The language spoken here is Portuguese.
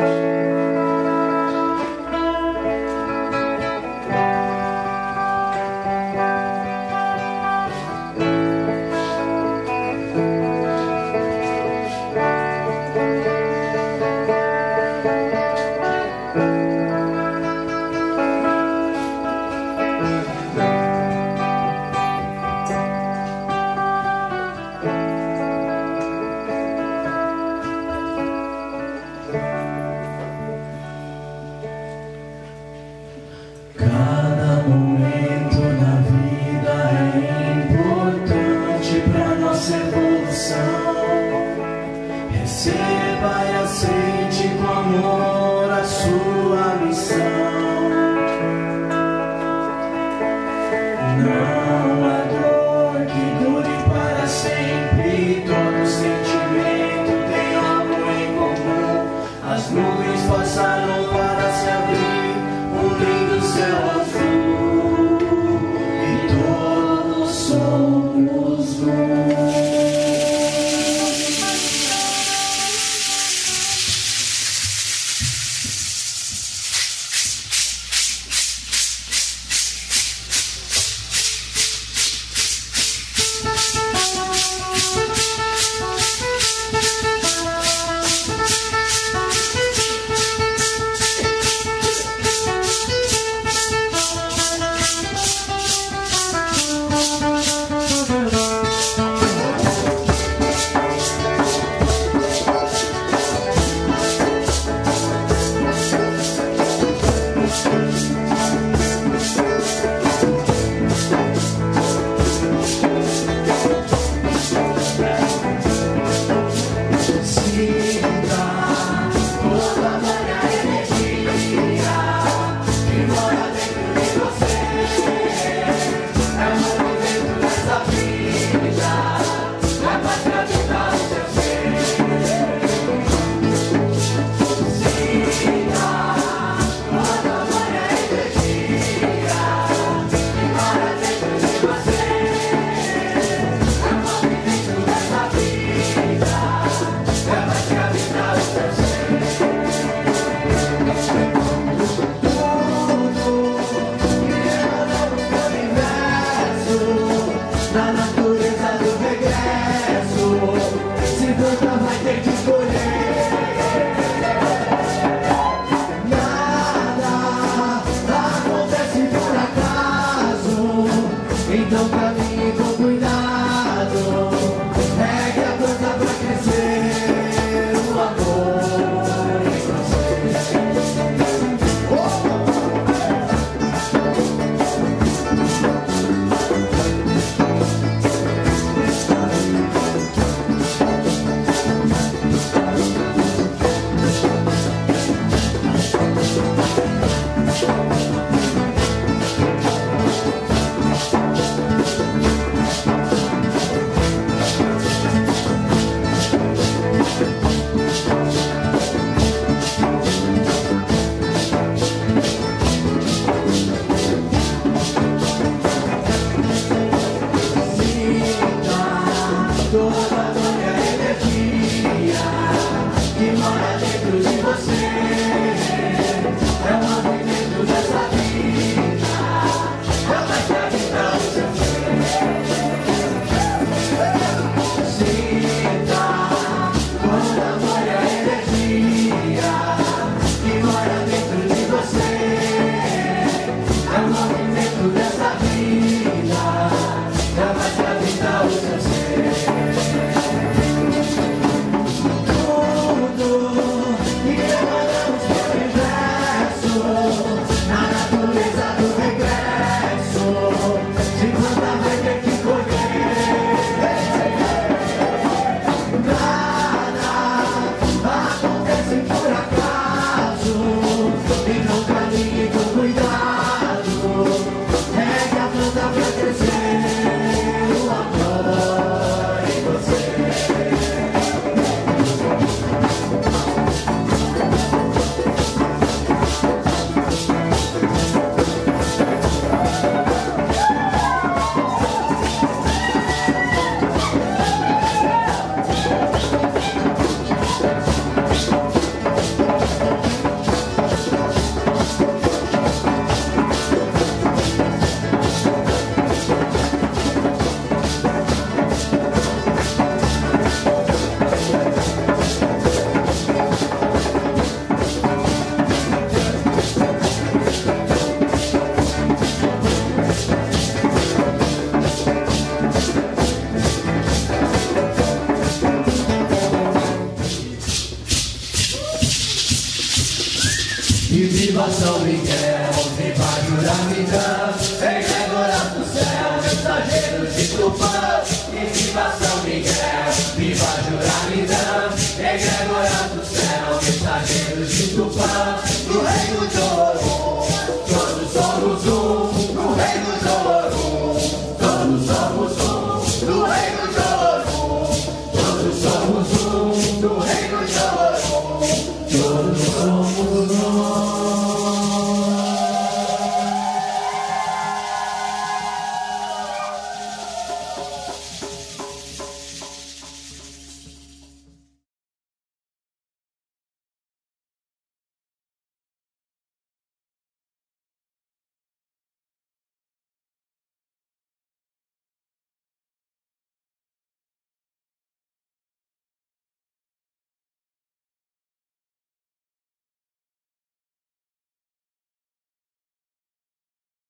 Christ. E viva São Miguel, viva Juramidã, vem agora pro céu, mensageiros de Tupã. E viva São Miguel, viva Juramidã, vem agora pro céu, mensageiros de Tupã. No reino de Ouro, todos somos um.